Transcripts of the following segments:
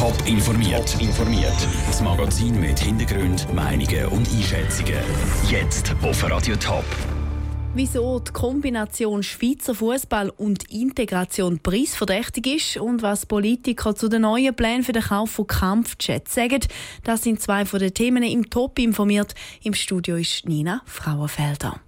Top informiert. informiert. Das Magazin mit Hintergrund, Meinungen und Einschätzungen. Jetzt auf Radio Top. Wieso die Kombination Schweizer Fußball und Integration preisverdächtig ist und was Politiker zu den neuen Plänen für den Kauf von Kampfjets sagen, das sind zwei von den Themen im Top informiert. Im Studio ist Nina Frauenfelder.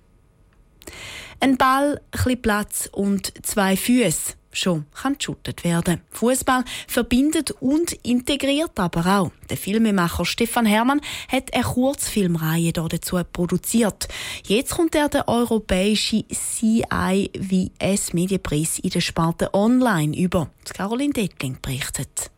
Ein Ball, ein Platz und zwei Füße schon kann geschuttet werden. Fußball verbindet und integriert aber auch. Der Filmemacher Stefan Hermann hat eine Kurzfilmreihe dazu produziert. Jetzt kommt er der europäische CIVS Medienpreis in der Sparte Online über. Caroline Dettling berichtet.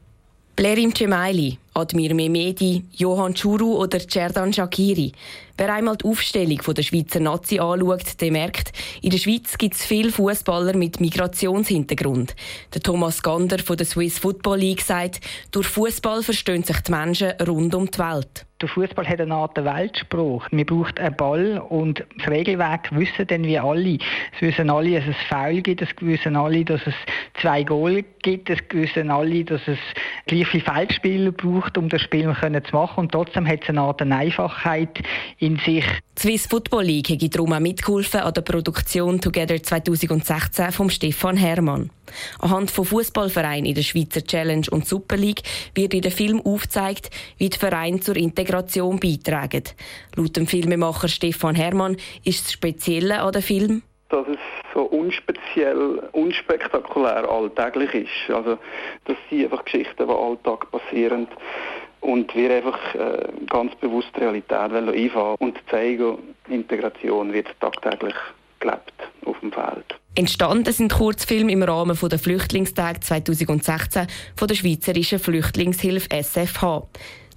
Blerim Cemaili, Admir Mehmedi, Johann Churu oder Cerdan Shakiri. Wer einmal die Aufstellung der Schweizer Nazi anschaut, der merkt, in der Schweiz gibt es viele Fußballer mit Migrationshintergrund. Der Thomas Gander von der Swiss Football League sagt, durch Fußball verstehen sich die Menschen rund um die Welt. Der Fußball hat eine Art Weltspruch. Man braucht einen Ball und das Regelwerk wissen dann wie alle. Es wissen alle, dass es Foul gibt, es wissen alle, dass es zwei Goal gibt, es wissen alle, dass es gleich viele Feldspieler braucht, um das Spiel zu machen. Und trotzdem hat es eine Art Einfachheit in sich. Die Swiss Football League hat darum auch mitgeholfen an der Produktion Together 2016 von Stefan Hermann. Anhand von Fußballvereinen in der Schweizer Challenge und Super League wird in dem Film aufgezeigt, wie die Vereine zur Integration beitragen. Laut dem Filmemacher Stefan Hermann ist das Spezielle an dem Film, dass es so unspeziell, unspektakulär alltäglich ist. Also das sind einfach Geschichten, die Alltag passieren und wir einfach äh, ganz bewusst Realität einfahren und zeigen, Integration wird tagtäglich gelebt auf dem Feld. Entstanden sind Kurzfilme im Rahmen der Flüchtlingstag 2016 von der Schweizerischen Flüchtlingshilfe SFH.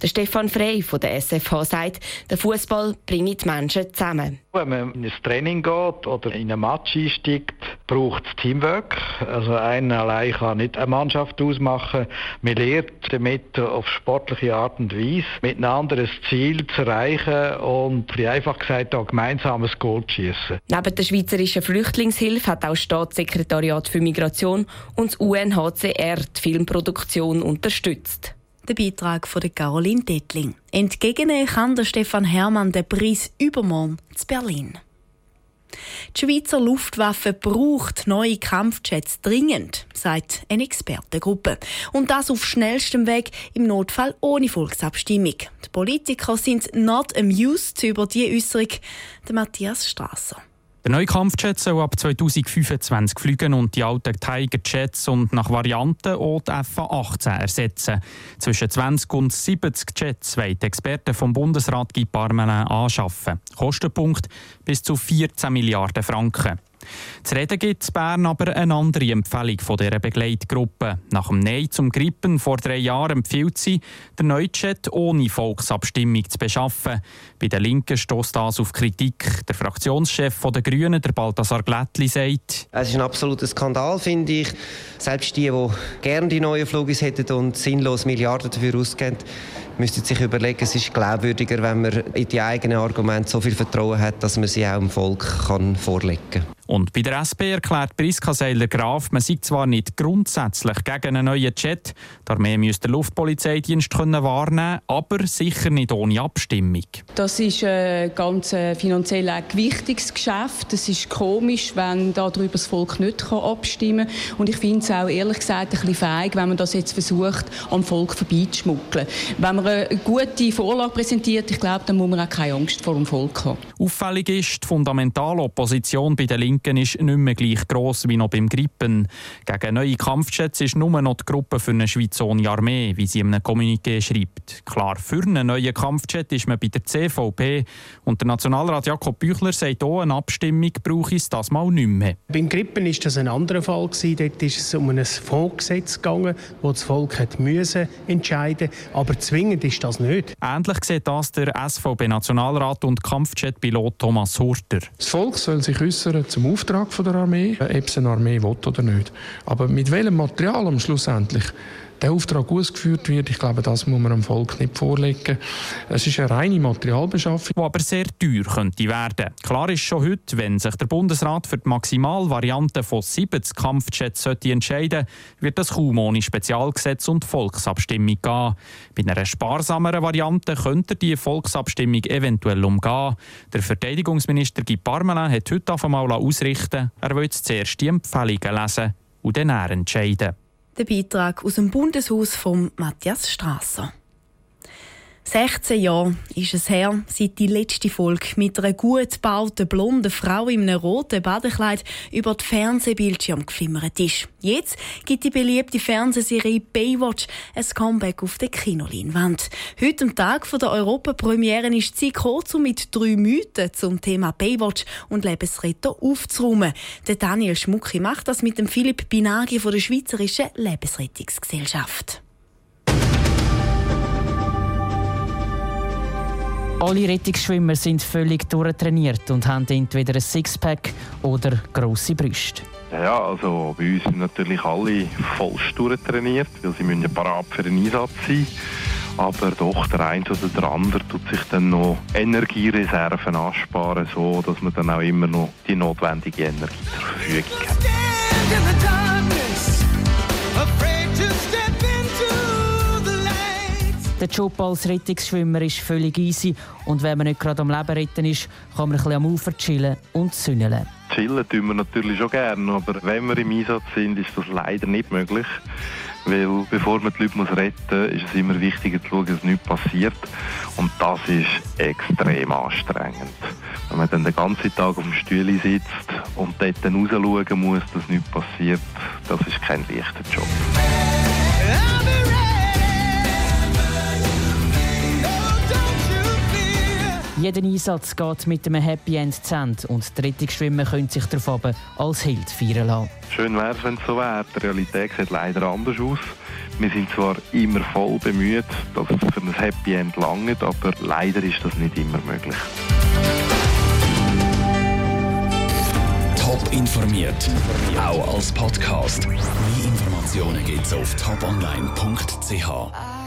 Der Stefan Frey von der SFH sagt, der Fußball bringt die Menschen zusammen. Wenn man in ein Training geht oder in ein Match einsteigt, braucht es Teamwork. Also einer allein kann nicht eine Mannschaft ausmachen. Man lernt damit auf sportliche Art und Weise miteinander ein Ziel zu erreichen und wie einfach gesagt auch gemeinsames Goal zu schießen. Neben der Schweizerischen Flüchtlingshilfe hat auch das Staatssekretariat für Migration und das UNHCR die Filmproduktion unterstützt. Der Beitrag von Caroline Dettling. Entgegen kann der Stefan Hermann den Preis übermorgen zu Berlin. Die Schweizer Luftwaffe braucht neue Kampfjets dringend, sagt eine Expertengruppe. Und das auf schnellstem Weg, im Notfall ohne Volksabstimmung. Die Politiker sind not amused über diese Äußerung. Der Matthias Strasser. Der neue Kampfjet soll ab 2025 fliegen und die alten Tiger Jets und nach Varianten auch die FA-18 ersetzen. Zwischen 20 und 70 Jets wollen Experten vom Bundesrat Guy Parmelin anschaffen. Kostenpunkt bis zu 14 Milliarden Franken. Zu reden gibt es Bern aber eine andere Empfehlung von dieser Begleitgruppe. Nach dem Nein zum Grippen vor drei Jahren empfiehlt sie, den Neujet ohne Volksabstimmung zu beschaffen. Bei den Linken stößt das auf Kritik. Der Fraktionschef der Grünen, der Balthasar Glättli, sagt, Es ist ein absoluter Skandal, finde ich. Selbst die, die gerne die neuen Flugis hätten und sinnlos Milliarden dafür ausgeben, müssten sich überlegen, es ist glaubwürdiger, wenn man in die eigenen Argumente so viel Vertrauen hat, dass man sie auch dem Volk kann vorlegen kann. Und bei der SP erklärt Priska Seiler-Graf, man sei zwar nicht grundsätzlich gegen einen neuen Jet, die Armee müsste den Luftpolizeidienst können wahrnehmen aber sicher nicht ohne Abstimmung. Das ist ein ganz äh, finanziell ein gewichtiges Geschäft. Es ist komisch, wenn darüber das Volk nicht abstimmen kann. Und ich finde es auch ehrlich gesagt ein bisschen feig, wenn man das jetzt versucht, am Volk vorbeizuschmuggeln. Wenn man eine gute Vorlage präsentiert, ich glaube, dann muss man auch keine Angst vor dem Volk haben. Auffällig ist, die fundamentale Opposition bei den Linken ist nicht mehr gleich gross wie noch beim Grippen. Gegen neue Kampfjets ist nur noch die Gruppe für eine Schweiz ohne Armee, wie sie in einem Kommuniqué schreibt. Klar, für einen neuen Kampfjet ist man bei der CVP und der Nationalrat Jakob Büchler sagt auch, eine Abstimmung brauche es das mal nicht mehr. Beim Grippen war das ein anderer Fall. Dort ist es um ein Fondsgesetz gegangen, das das Volk hat müssen entscheiden Aber zwingend ist das nicht. Ähnlich sieht das der SVP-Nationalrat und Kampfjet-Pilot Thomas Hurter. Das Volk soll sich äußern zum Auftrag der Armee, ob es eine Armee will oder nicht. Aber mit welchem Material am schlussendlich der Auftrag ausgeführt wird, ich glaube, das muss man dem Volk nicht vorlegen. Es ist eine reine Materialbeschaffung. Die aber sehr teuer könnte werden. Klar ist schon heute, wenn sich der Bundesrat für die Maximalvariante von 70 Kampfjets entscheiden wird das kaum ohne Spezialgesetz und Volksabstimmung gehen. Bei einer sparsameren Variante könnte die Volksabstimmung eventuell umgehen. Der Verteidigungsminister Guy Parmelin hat heute auf einmal ausrichten, er will zuerst die Empfehlungen lesen und dann entscheiden. Der Beitrag aus dem Bundeshaus von Matthias Strasser. 16 Jahre ist es her, seit die letzte Folge mit einer gut gebauten blonden Frau in einem roten Badekleid über die Fernsehbildschirm geflimmert ist. Jetzt gibt die beliebte Fernsehserie Baywatch ein Comeback auf der Kinoleinwand. Heute am Tag der Europapremiere ist sie um mit drei Mythen zum Thema Baywatch und Lebensretter aufzuräumen. Der Daniel Schmucki macht das mit dem Philipp Binagi von der Schweizerischen Lebensrettungsgesellschaft. Alle Rettungsschwimmer sind völlig durchtrainiert und haben entweder ein Sixpack oder grosse Brüste. Ja, also bei uns sind natürlich alle vollst durchtrainiert, weil sie müssen ja parat für den Einsatz sein. Aber doch, der eine oder der andere tut sich dann noch Energiereserven ansparen, so dass man dann auch immer noch die notwendige Energie zur Verfügung hat. Der Job als Rettungsschwimmer ist völlig easy und wenn man nicht gerade am Leben retten ist, kann man ein bisschen am Ufer chillen und sünneln. Chillen tun wir natürlich schon gerne, aber wenn wir im Einsatz sind, ist das leider nicht möglich. Weil bevor man die Leute retten muss, ist es immer wichtiger zu schauen, dass nichts passiert. Und das ist extrem anstrengend. Wenn man dann den ganzen Tag auf dem Stuhl sitzt und dort dann rausschauen muss, dass nichts passiert, das ist kein leichter Job. Jeder Einsatz geht mit einem Happy End zu Ende und die Rettungsschwimmer können sich darauf als Held feiern lassen. Schön wäre es, wenn es so wäre. Die Realität sieht leider anders aus. Wir sind zwar immer voll bemüht, dass es für ein Happy End langt, aber leider ist das nicht immer möglich. Top informiert, auch als Podcast. Mehr Informationen gibt es auf toponline.ch.